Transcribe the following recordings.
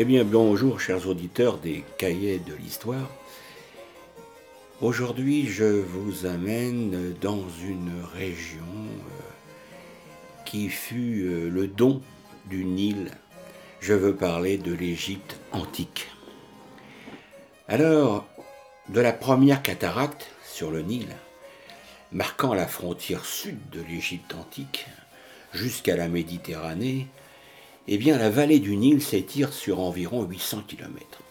Eh bien, bonjour, chers auditeurs des cahiers de l'histoire. Aujourd'hui, je vous amène dans une région euh, qui fut euh, le don du Nil. Je veux parler de l'Égypte antique. Alors, de la première cataracte sur le Nil, marquant la frontière sud de l'Égypte antique, jusqu'à la Méditerranée, eh bien la vallée du Nil s'étire sur environ 800 km.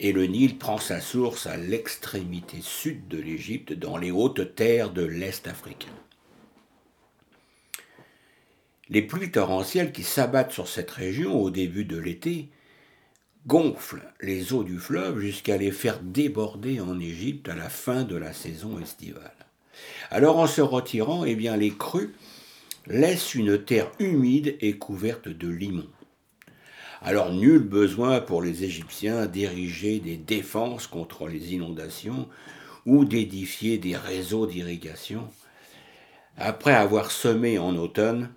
Et le Nil prend sa source à l'extrémité sud de l'Égypte, dans les hautes terres de l'Est africain. Les pluies torrentielles qui s'abattent sur cette région au début de l'été gonflent les eaux du fleuve jusqu'à les faire déborder en Égypte à la fin de la saison estivale. Alors en se retirant, eh bien les crues laisse une terre humide et couverte de limon. Alors nul besoin pour les Égyptiens d'ériger des défenses contre les inondations ou d'édifier des réseaux d'irrigation. Après avoir semé en automne,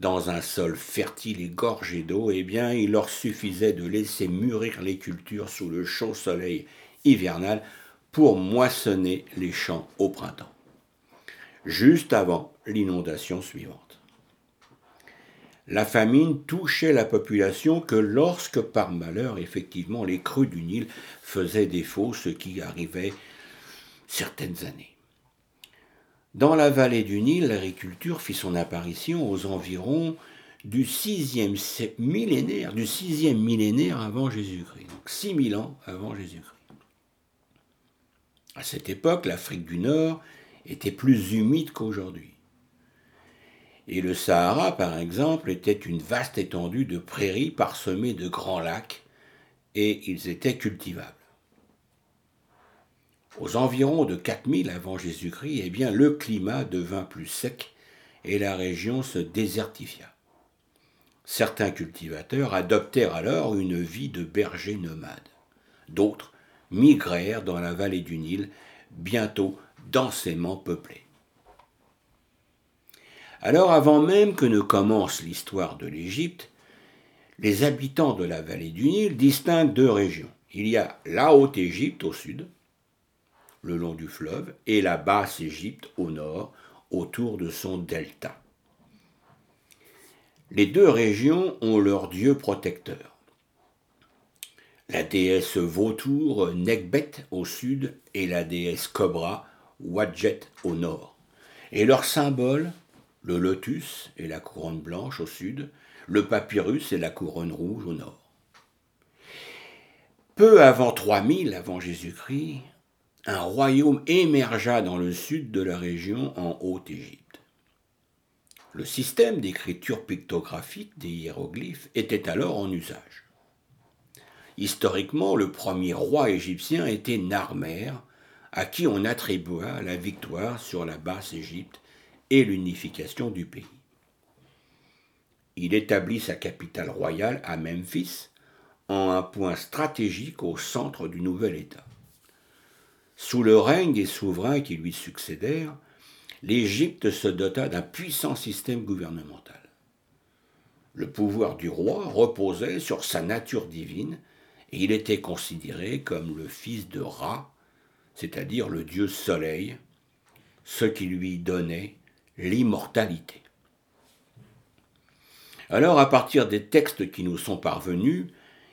dans un sol fertile et gorgé d'eau, eh bien, il leur suffisait de laisser mûrir les cultures sous le chaud soleil hivernal pour moissonner les champs au printemps juste avant l'inondation suivante. La famine touchait la population que lorsque par malheur, effectivement, les crues du Nil faisaient défaut, ce qui arrivait certaines années. Dans la vallée du Nil, l'agriculture fit son apparition aux environs du sixième millénaire, du sixième millénaire avant Jésus-Christ, donc 6000 ans avant Jésus-Christ. À cette époque, l'Afrique du Nord était plus humide qu'aujourd'hui. Et le Sahara, par exemple, était une vaste étendue de prairies parsemées de grands lacs, et ils étaient cultivables. Aux environs de 4000 avant Jésus-Christ, eh bien, le climat devint plus sec et la région se désertifia. Certains cultivateurs adoptèrent alors une vie de berger nomade. D'autres migrèrent dans la vallée du Nil, bientôt densément peuplée. Alors avant même que ne commence l'histoire de l'Égypte, les habitants de la vallée du Nil distinguent deux régions. Il y a la Haute-Égypte au sud, le long du fleuve, et la Basse-Égypte au nord, autour de son delta. Les deux régions ont leur dieu protecteur. La déesse vautour Nekbet au sud et la déesse Cobra Wadjet au nord. Et leur symbole, le lotus et la couronne blanche au sud, le papyrus et la couronne rouge au nord. Peu avant 3000 avant Jésus-Christ, un royaume émergea dans le sud de la région en Haute-Égypte. Le système d'écriture pictographique des hiéroglyphes était alors en usage. Historiquement, le premier roi égyptien était Narmer, à qui on attribua la victoire sur la Basse-Égypte et l'unification du pays. Il établit sa capitale royale à Memphis, en un point stratégique au centre du nouvel État. Sous le règne des souverains qui lui succédèrent, l'Égypte se dota d'un puissant système gouvernemental. Le pouvoir du roi reposait sur sa nature divine et il était considéré comme le fils de Ra, c'est-à-dire le dieu soleil, ce qui lui donnait l'immortalité. Alors, à partir des textes qui nous sont parvenus,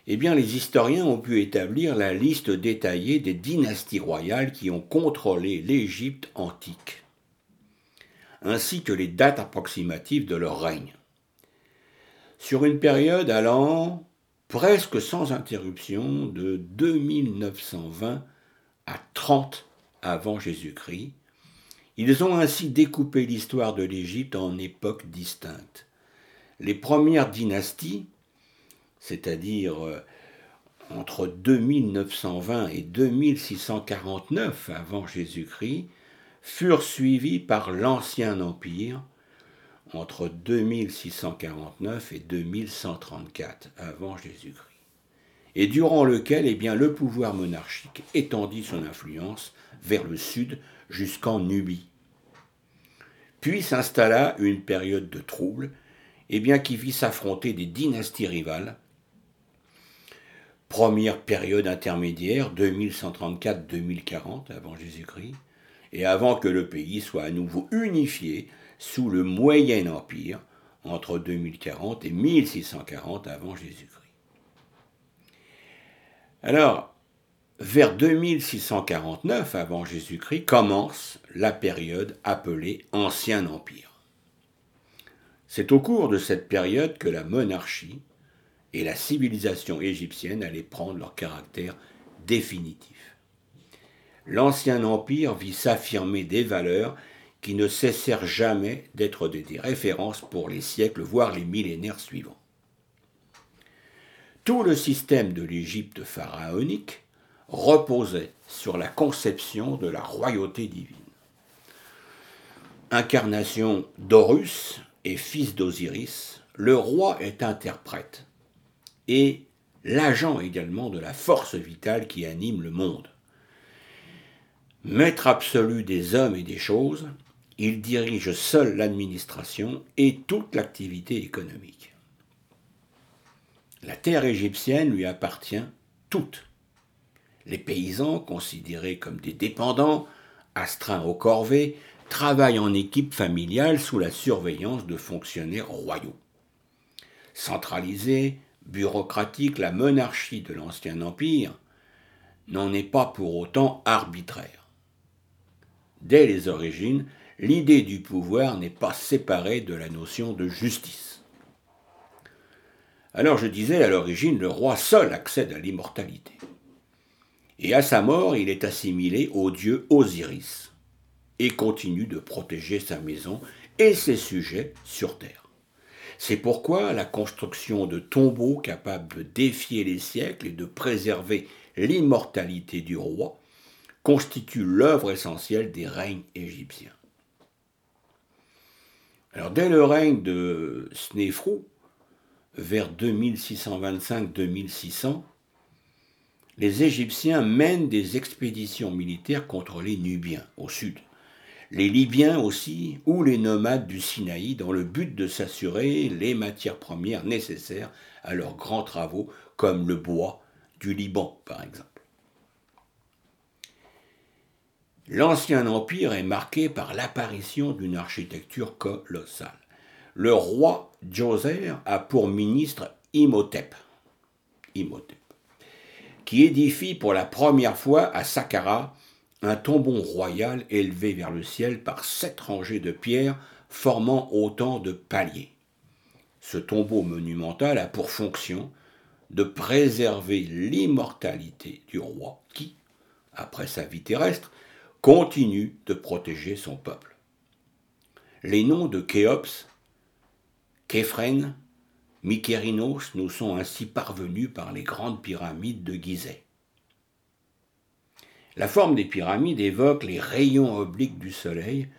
eh bien, les historiens ont pu établir la liste détaillée des dynasties royales qui ont contrôlé l'Égypte antique, ainsi que les dates approximatives de leur règne. Sur une période allant presque sans interruption de 2920 à 30 avant Jésus-Christ. Ils ont ainsi découpé l'histoire de l'Égypte en époques distinctes. Les premières dynasties, c'est-à-dire euh, entre 2920 et 2649 avant Jésus-Christ, furent suivies par l'Ancien Empire entre 2649 et 2134 avant Jésus-Christ et durant lequel eh bien, le pouvoir monarchique étendit son influence vers le sud jusqu'en Nubie. Puis s'installa une période de troubles, eh bien, qui vit s'affronter des dynasties rivales Première période intermédiaire, 2134-2040 avant Jésus-Christ, et avant que le pays soit à nouveau unifié sous le Moyen Empire entre 2040 et 1640 avant Jésus-Christ. Alors, vers 2649 avant Jésus-Christ commence la période appelée Ancien Empire. C'est au cours de cette période que la monarchie et la civilisation égyptienne allaient prendre leur caractère définitif. L'Ancien Empire vit s'affirmer des valeurs qui ne cessèrent jamais d'être des références pour les siècles, voire les millénaires suivants. Tout le système de l'Égypte pharaonique reposait sur la conception de la royauté divine. Incarnation d'Horus et fils d'Osiris, le roi est interprète et l'agent également de la force vitale qui anime le monde. Maître absolu des hommes et des choses, il dirige seul l'administration et toute l'activité économique. La terre égyptienne lui appartient toute. Les paysans, considérés comme des dépendants, astreints aux corvées, travaillent en équipe familiale sous la surveillance de fonctionnaires royaux. Centralisée, bureaucratique, la monarchie de l'Ancien Empire n'en est pas pour autant arbitraire. Dès les origines, l'idée du pouvoir n'est pas séparée de la notion de justice. Alors je disais, à l'origine, le roi seul accède à l'immortalité. Et à sa mort, il est assimilé au dieu Osiris et continue de protéger sa maison et ses sujets sur terre. C'est pourquoi la construction de tombeaux capables de défier les siècles et de préserver l'immortalité du roi constitue l'œuvre essentielle des règnes égyptiens. Alors, dès le règne de Snéfrou, vers 2625-2600, les Égyptiens mènent des expéditions militaires contre les Nubiens, au sud les Libyens aussi, ou les nomades du Sinaï, dans le but de s'assurer les matières premières nécessaires à leurs grands travaux, comme le bois du Liban, par exemple. L'Ancien Empire est marqué par l'apparition d'une architecture colossale. Le roi Djoser a pour ministre Imhotep, qui édifie pour la première fois à Saqqara un tombon royal élevé vers le ciel par sept rangées de pierres formant autant de paliers. Ce tombeau monumental a pour fonction de préserver l'immortalité du roi qui, après sa vie terrestre, continue de protéger son peuple. Les noms de Khéops, Képhren, Mykérinos nous sont ainsi parvenus par les grandes pyramides de Gizeh. La forme des pyramides évoque les rayons obliques du soleil,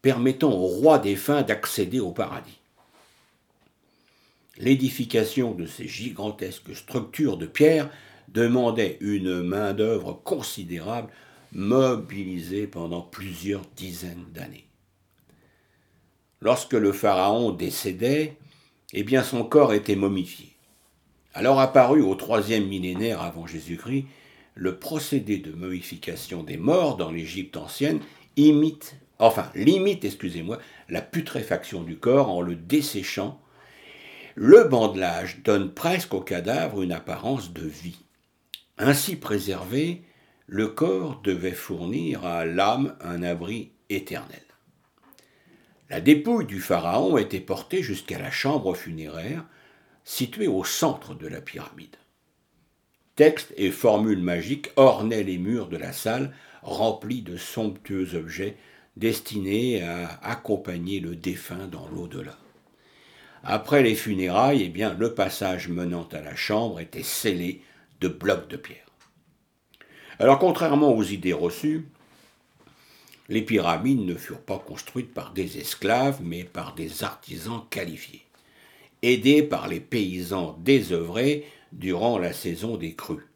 permettant au roi défunt d'accéder au paradis. L'édification de ces gigantesques structures de pierre demandait une main-d'œuvre considérable, mobilisée pendant plusieurs dizaines d'années. Lorsque le pharaon décédait, eh son corps était momifié. Alors apparu au troisième millénaire avant Jésus-Christ le procédé de momification des morts dans l'Égypte ancienne imite, enfin limite, excusez-moi, la putréfaction du corps en le desséchant. Le bandelage donne presque au cadavre une apparence de vie. Ainsi préservé, le corps devait fournir à l'âme un abri éternel. La dépouille du pharaon était portée jusqu'à la chambre funéraire, située au centre de la pyramide. Textes et formules magiques ornaient les murs de la salle remplis de somptueux objets destinés à accompagner le défunt dans l'au-delà. Après les funérailles, eh bien, le passage menant à la chambre était scellé de blocs de pierre. Alors, contrairement aux idées reçues, les pyramides ne furent pas construites par des esclaves, mais par des artisans qualifiés, aidés par les paysans désœuvrés durant la saison des crues.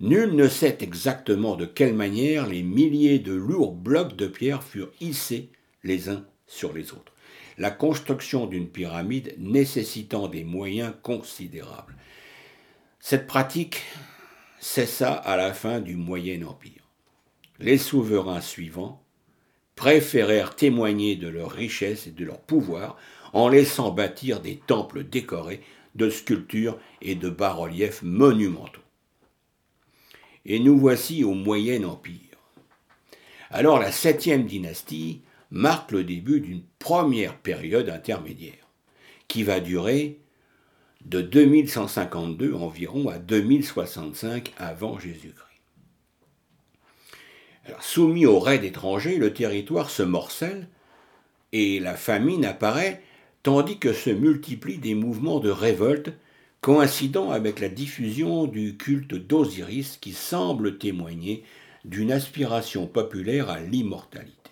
Nul ne sait exactement de quelle manière les milliers de lourds blocs de pierre furent hissés les uns sur les autres. La construction d'une pyramide nécessitant des moyens considérables. Cette pratique cessa à la fin du Moyen Empire. Les souverains suivants préférèrent témoigner de leur richesse et de leur pouvoir en laissant bâtir des temples décorés de sculptures et de bas-reliefs monumentaux. Et nous voici au Moyen Empire. Alors la septième dynastie marque le début d'une première période intermédiaire, qui va durer de 2152 environ à 2065 avant Jésus-Christ. Soumis au raid étranger, le territoire se morcelle et la famine apparaît tandis que se multiplient des mouvements de révolte coïncidant avec la diffusion du culte d'Osiris qui semble témoigner d'une aspiration populaire à l'immortalité.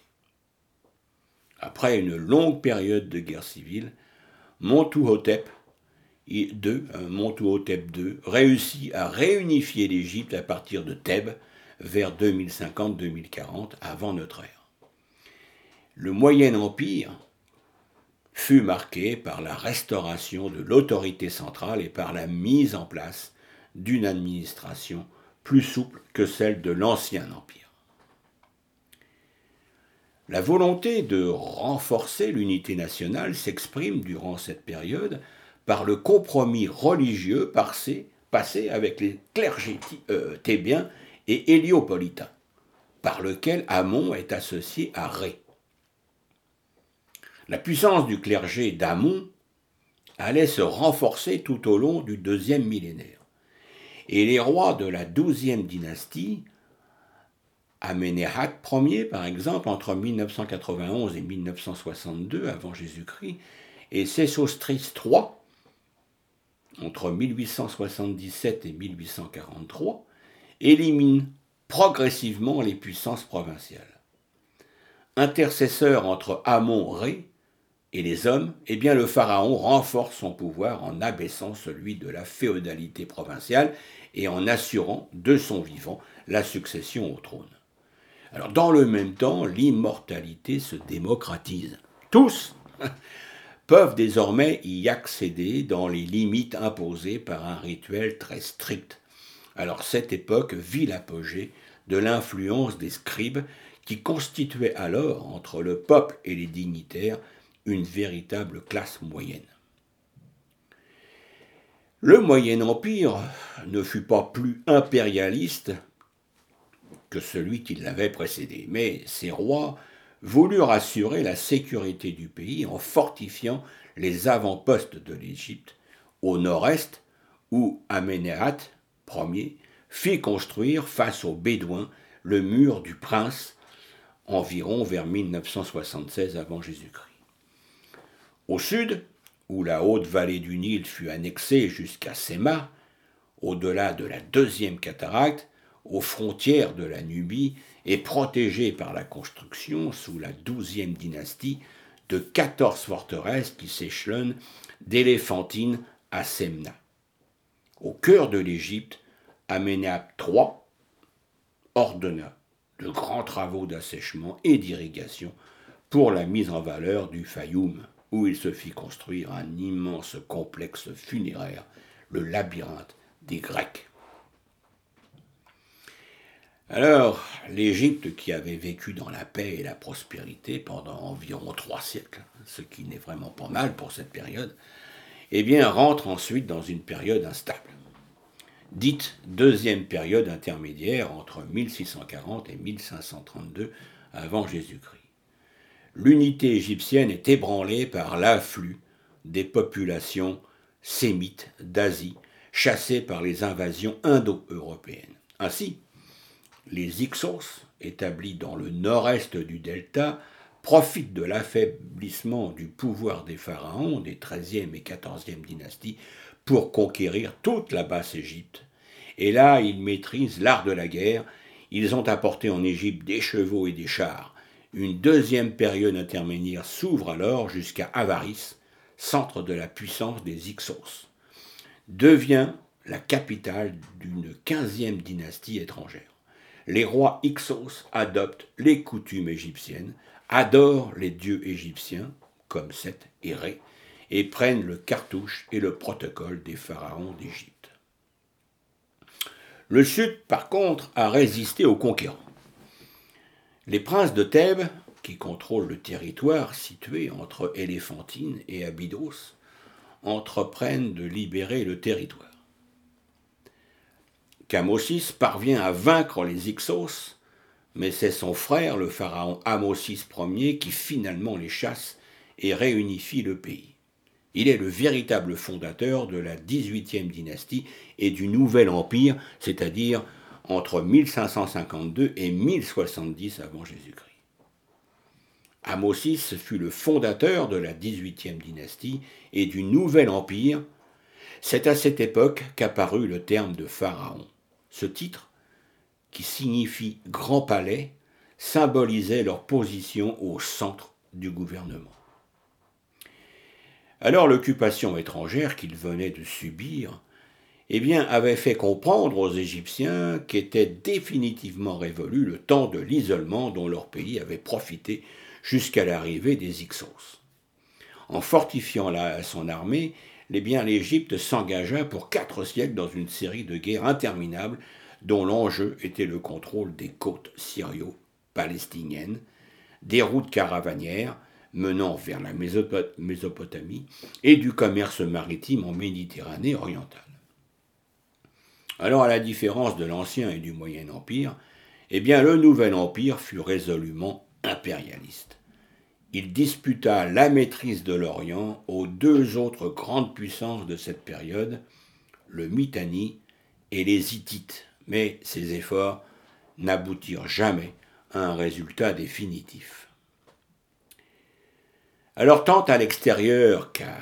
Après une longue période de guerre civile, Montuhotep II, II réussit à réunifier l'Égypte à partir de Thèbes vers 2050-2040 avant notre ère. Le Moyen Empire fut marqué par la restauration de l'autorité centrale et par la mise en place d'une administration plus souple que celle de l'ancien empire. La volonté de renforcer l'unité nationale s'exprime durant cette période par le compromis religieux passé, avec les clergés euh, thébiens et héliopolitains, par lequel Amon est associé à Ré. La puissance du clergé d'Amon allait se renforcer tout au long du deuxième millénaire. Et les rois de la douzième dynastie, Amenéhat Ier par exemple, entre 1991 et 1962 avant Jésus-Christ, et Sésostris III, entre 1877 et 1843, éliminent progressivement les puissances provinciales. Intercesseur entre Amon-Ré et les hommes, eh bien le pharaon renforce son pouvoir en abaissant celui de la féodalité provinciale et en assurant de son vivant la succession au trône. Alors dans le même temps, l'immortalité se démocratise. Tous peuvent désormais y accéder dans les limites imposées par un rituel très strict. Alors cette époque vit l'apogée de l'influence des scribes qui constituaient alors, entre le peuple et les dignitaires, une véritable classe moyenne. Le Moyen Empire ne fut pas plus impérialiste que celui qui l'avait précédé, mais ses rois voulurent assurer la sécurité du pays en fortifiant les avant-postes de l'Égypte au nord-est où Amenéhat Ier fit construire face aux Bédouins le mur du prince environ vers 1976 avant Jésus-Christ. Au sud, où la haute vallée du Nil fut annexée jusqu'à Séma, au-delà de la deuxième cataracte, aux frontières de la Nubie, et protégée par la construction, sous la douzième dynastie, de quatorze forteresses qui s'échelonnent d'Éléphantine à Semna. Au cœur de l'Égypte, Amenhotep III ordonna de grands travaux d'assèchement et d'irrigation pour la mise en valeur du Fayoum où il se fit construire un immense complexe funéraire, le labyrinthe des Grecs. Alors, l'Égypte, qui avait vécu dans la paix et la prospérité pendant environ trois siècles, ce qui n'est vraiment pas mal pour cette période, eh rentre ensuite dans une période instable, dite deuxième période intermédiaire entre 1640 et 1532 avant Jésus-Christ l'unité égyptienne est ébranlée par l'afflux des populations sémites d'Asie, chassées par les invasions indo-européennes. Ainsi, les Ixos, établis dans le nord-est du delta, profitent de l'affaiblissement du pouvoir des pharaons des XIIIe et XIVe dynasties pour conquérir toute la basse Égypte. Et là, ils maîtrisent l'art de la guerre. Ils ont apporté en Égypte des chevaux et des chars. Une deuxième période intermédiaire s'ouvre alors jusqu'à Avaris, centre de la puissance des Ixos. Devient la capitale d'une quinzième dynastie étrangère. Les rois Ixos adoptent les coutumes égyptiennes, adorent les dieux égyptiens, comme Seth et et prennent le cartouche et le protocole des pharaons d'Égypte. Le sud, par contre, a résisté aux conquérants. Les princes de Thèbes, qui contrôlent le territoire situé entre Éléphantine et Abydos, entreprennent de libérer le territoire. Camosis parvient à vaincre les Ixos, mais c'est son frère, le pharaon Amosis Ier, qui finalement les chasse et réunifie le pays. Il est le véritable fondateur de la 18e dynastie et du Nouvel Empire, c'est-à-dire entre 1552 et 1070 avant Jésus-Christ. Amosis fut le fondateur de la 18e dynastie et du Nouvel Empire. C'est à cette époque qu'apparut le terme de pharaon. Ce titre, qui signifie grand palais, symbolisait leur position au centre du gouvernement. Alors l'occupation étrangère qu'ils venaient de subir eh avait fait comprendre aux Égyptiens qu'était définitivement révolu le temps de l'isolement dont leur pays avait profité jusqu'à l'arrivée des Ixos. En fortifiant son armée, eh l'Égypte s'engagea pour quatre siècles dans une série de guerres interminables dont l'enjeu était le contrôle des côtes syrio-palestiniennes, des routes caravanières menant vers la Mésopotamie et du commerce maritime en Méditerranée orientale. Alors, à la différence de l'Ancien et du Moyen Empire, eh bien, le Nouvel Empire fut résolument impérialiste il disputa la maîtrise de l'Orient aux deux autres grandes puissances de cette période, le Mitanni et les Hittites, mais ces efforts n'aboutirent jamais à un résultat définitif. Alors tant à l'extérieur qu'à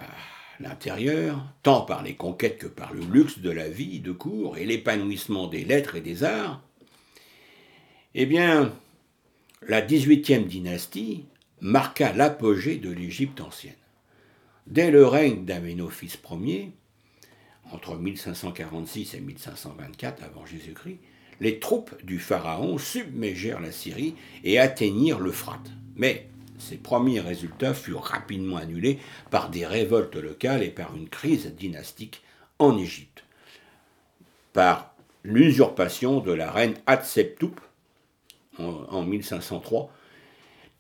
l'intérieur, tant par les conquêtes que par le luxe de la vie de cour et l'épanouissement des lettres et des arts, eh bien, la 18e dynastie marqua l'apogée de l'Égypte ancienne. Dès le règne d'Aménophis Ier, entre 1546 et 1524 avant Jésus-Christ, les troupes du pharaon submergèrent la Syrie et atteignirent l'Euphrate. Mais ces premiers résultats furent rapidement annulés par des révoltes locales et par une crise dynastique en Égypte, par l'usurpation de la reine Hatshepsut en, en 1503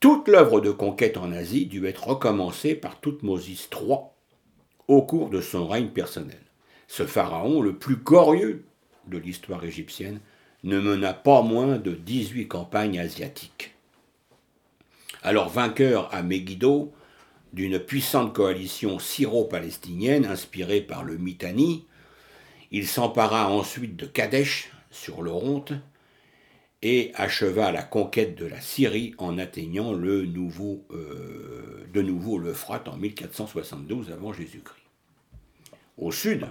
toute l'œuvre de conquête en Asie dut être recommencée par Toutmosis III au cours de son règne personnel. Ce pharaon, le plus glorieux de l'histoire égyptienne, ne mena pas moins de 18 campagnes asiatiques. Alors vainqueur à Megiddo d'une puissante coalition syro-palestinienne inspirée par le Mitanni, il s'empara ensuite de Kadesh sur l'Oronte et acheva la conquête de la Syrie en atteignant le nouveau, euh, de nouveau l'Euphrate en 1472 avant Jésus-Christ. Au sud,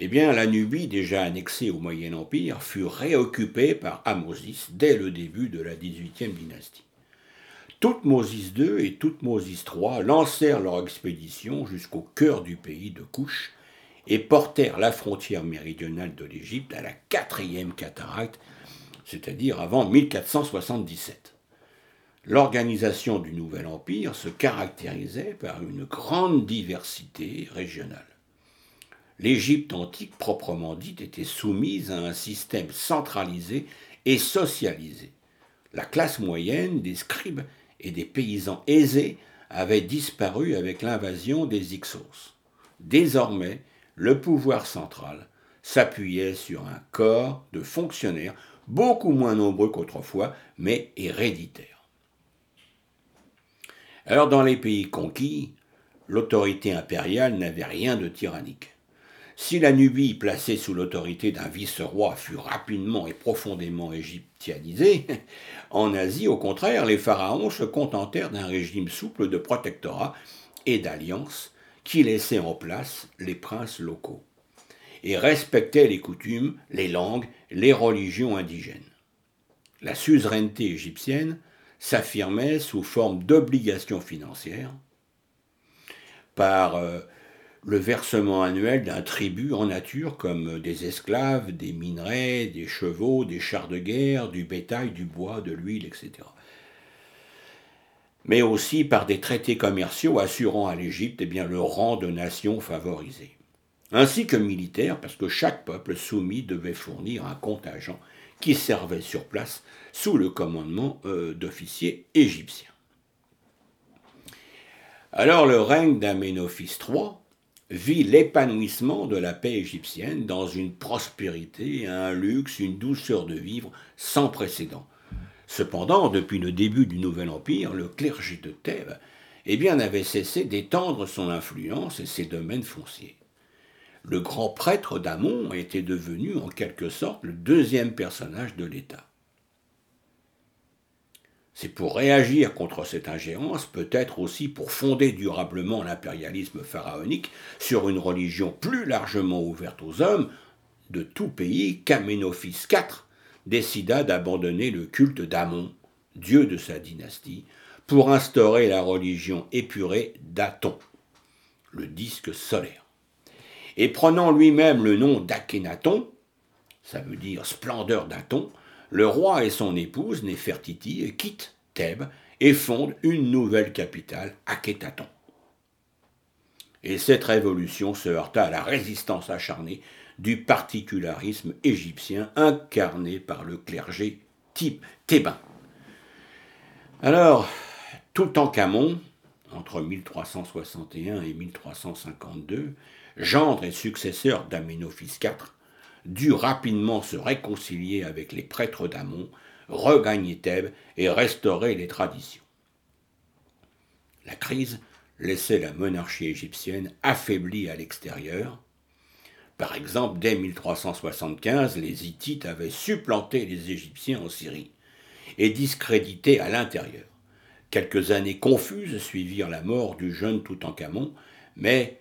eh bien, la Nubie, déjà annexée au Moyen Empire, fut réoccupée par Amosis dès le début de la XVIIIe dynastie. Toutmosis II et Toutmosis III lancèrent leur expédition jusqu'au cœur du pays de Couche et portèrent la frontière méridionale de l'Égypte à la quatrième cataracte c'est-à-dire avant 1477. L'organisation du nouvel empire se caractérisait par une grande diversité régionale. L'Égypte antique proprement dite était soumise à un système centralisé et socialisé. La classe moyenne des scribes et des paysans aisés avait disparu avec l'invasion des Ixos. Désormais, le pouvoir central s'appuyait sur un corps de fonctionnaires beaucoup moins nombreux qu'autrefois, mais héréditaires. Alors dans les pays conquis, l'autorité impériale n'avait rien de tyrannique. Si la Nubie, placée sous l'autorité d'un vice-roi, fut rapidement et profondément égyptianisée, en Asie, au contraire, les pharaons se contentèrent d'un régime souple de protectorat et d'alliance qui laissait en place les princes locaux et respectaient les coutumes, les langues les religions indigènes. La suzeraineté égyptienne s'affirmait sous forme d'obligations financières par euh, le versement annuel d'un tribut en nature comme des esclaves, des minerais, des chevaux, des chars de guerre, du bétail, du bois, de l'huile, etc. Mais aussi par des traités commerciaux assurant à l'Égypte eh le rang de nation favorisée. ainsi que militaire, parce que chaque peuple soumis devait fournir un contingent qui servait sur place sous le commandement euh, d'officiers égyptiens. Alors le règne d'Aménophis III vit l'épanouissement de la paix égyptienne dans une prospérité, un luxe, une douceur de vivre sans précédent. Cependant, depuis le début du Nouvel Empire, le clergé de Thèbes eh bien, n'avait cessé d'étendre son influence et ses domaines fonciers. Le grand prêtre d'Amon était devenu en quelque sorte le deuxième personnage de l'État. C'est pour réagir contre cette ingérence, peut-être aussi pour fonder durablement l'impérialisme pharaonique sur une religion plus largement ouverte aux hommes de tout pays qu'Aménophis IV décida d'abandonner le culte d'Amon, dieu de sa dynastie, pour instaurer la religion épurée d'Aton, le disque solaire. Et prenant lui-même le nom d'Akhenaton, ça veut dire splendeur d'Aton, le roi et son épouse Néfertiti quittent Thèbes et fondent une nouvelle capitale, Akhétaton. Et cette révolution se heurta à la résistance acharnée du particularisme égyptien incarné par le clergé type thébain. Alors, tout en Camon, entre 1361 et 1352, gendre et successeur d'Aménophis IV, dut rapidement se réconcilier avec les prêtres d'Amon, regagner Thèbes et restaurer les traditions. La crise laissait la monarchie égyptienne affaiblie à l'extérieur. Par exemple, dès 1375, les Hittites avaient supplanté les Égyptiens en Syrie et discrédité à l'intérieur. Quelques années confuses suivirent la mort du jeune Toutankhamon, mais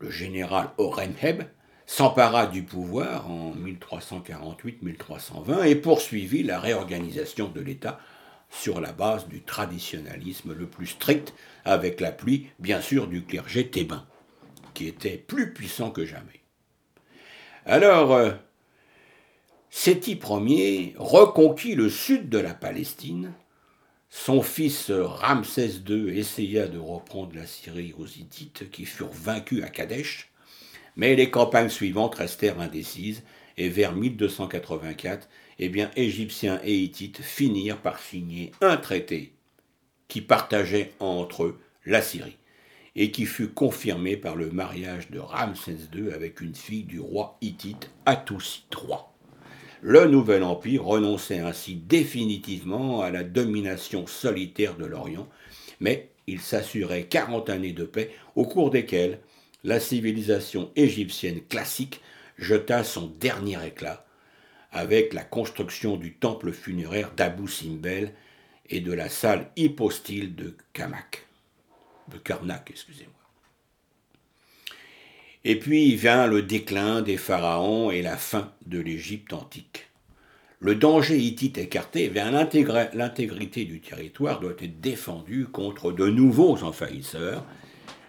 le général Orenheb s'empara du pouvoir en 1348-1320 et poursuivit la réorganisation de l'État sur la base du traditionnalisme le plus strict, avec l'appui, bien sûr, du clergé thébain, qui était plus puissant que jamais. Alors, euh, Séti Ier reconquit le sud de la Palestine. Son fils Ramsès II essaya de reprendre la Syrie aux Hittites qui furent vaincus à Kadesh. Mais les campagnes suivantes restèrent indécises et vers 1284, eh bien, Égyptiens et Hittites finirent par signer un traité qui partageait entre eux la Syrie et qui fut confirmé par le mariage de Ramsès II avec une fille du roi hittite Atoussi III. Le nouvel empire renonçait ainsi définitivement à la domination solitaire de l'Orient, mais il s'assurait 40 années de paix au cours desquelles la civilisation égyptienne classique jeta son dernier éclat avec la construction du temple funéraire d'Abou Simbel et de la salle hypostyle de Kamak, de Karnak, excusez-moi. Et puis vient le déclin des pharaons et la fin de l'Égypte antique. Le danger hittite écarté, l'intégrité du territoire doit être défendue contre de nouveaux envahisseurs,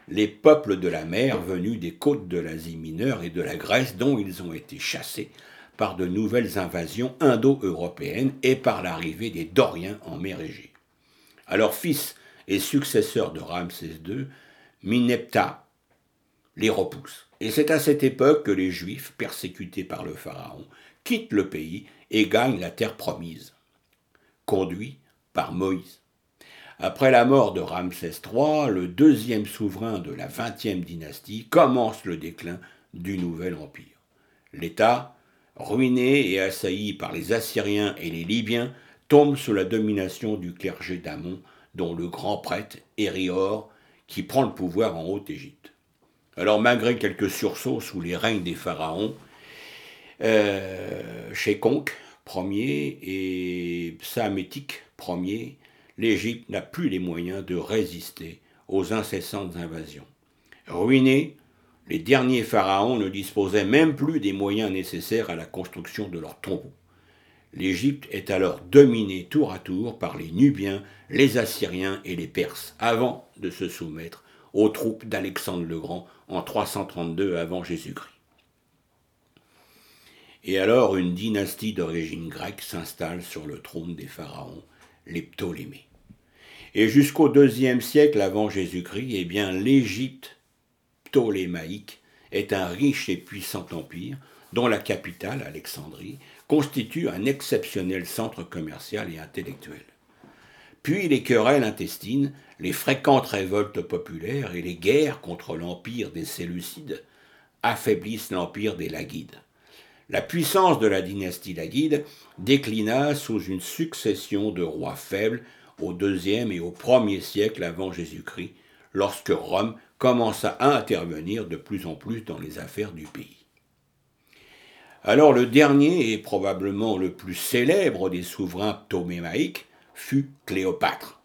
les peuples de la mer venus des côtes de l'Asie mineure et de la Grèce dont ils ont été chassés par de nouvelles invasions indo-européennes et par l'arrivée des Doriens en mer Égée. Alors fils et successeur de Ramsès II, Minepta les repousse. Et c'est à cette époque que les Juifs, persécutés par le Pharaon, quittent le pays et gagnent la terre promise, conduits par Moïse. Après la mort de Ramsès III, le deuxième souverain de la XXe dynastie, commence le déclin du nouvel empire. L'État, ruiné et assailli par les Assyriens et les Libyens, tombe sous la domination du clergé d'Amon, dont le grand prêtre Hérior, qui prend le pouvoir en Haute-Égypte. Alors malgré quelques sursauts sous les règnes des pharaons, euh, Ier et Psamétique Ier l'Égypte n'a plus les moyens de résister aux incessantes invasions. Ruinés, les derniers pharaons ne disposaient même plus des moyens nécessaires à la construction de leurs tombeaux. L'Égypte est alors dominée tour à tour par les Nubiens, les Assyriens et les Perses, avant de se soumettre aux troupes d'Alexandre le Grand en 332 avant Jésus-Christ. Et alors une dynastie d'origine grecque s'installe sur le trône des pharaons, les Ptolémées. Et jusqu'au deuxième siècle avant Jésus-Christ, eh bien, l'Égypte ptolémaïque est un riche et puissant empire dont la capitale, Alexandrie, constitue un exceptionnel centre commercial et intellectuel. Puis les querelles intestines, les fréquentes révoltes populaires et les guerres contre l'empire des Séleucides affaiblissent l'empire des Lagides. La puissance de la dynastie Lagide déclina sous une succession de rois faibles au deuxième et au premier siècle avant Jésus-Christ, lorsque Rome commença à intervenir de plus en plus dans les affaires du pays. Alors le dernier et probablement le plus célèbre des souverains ptolémaïques fut Cléopâtre,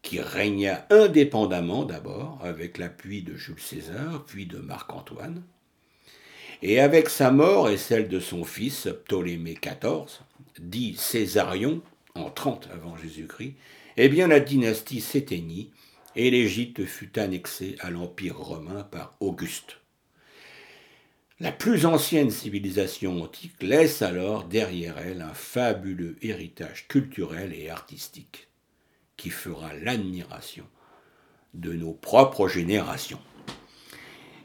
qui régna indépendamment d'abord avec l'appui de Jules César, puis de Marc-Antoine, et avec sa mort et celle de son fils Ptolémée XIV, dit Césarion, en 30 avant Jésus-Christ, eh bien la dynastie s'éteignit et l'Égypte fut annexée à l'Empire romain par Auguste. La plus ancienne civilisation antique laisse alors derrière elle un fabuleux héritage culturel et artistique qui fera l'admiration de nos propres générations.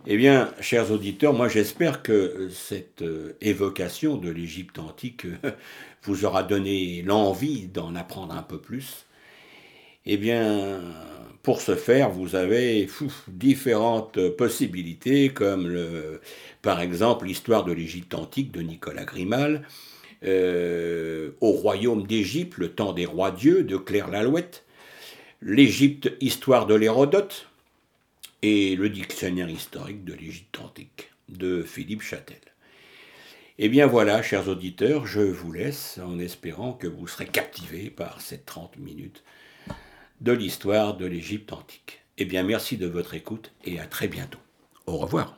Eh bien, chers auditeurs, moi j'espère que cette euh, évocation de l'Égypte antique euh, vous aura donné l'envie d'en apprendre un peu plus. Eh bien, pour ce faire, vous avez différentes possibilités, comme par exemple l'histoire de l'Égypte antique de Nicolas Grimal, euh, au royaume d'Égypte, le temps des rois dieux de Claire Lalouette, l'Égypte, histoire de l'Hérodote, et le dictionnaire historique de l'Égypte antique de Philippe Châtel. Eh bien voilà, chers auditeurs, je vous laisse en espérant que vous serez captivés par ces 30 minutes de l'histoire de l'Égypte antique. Eh bien merci de votre écoute et à très bientôt. Au revoir.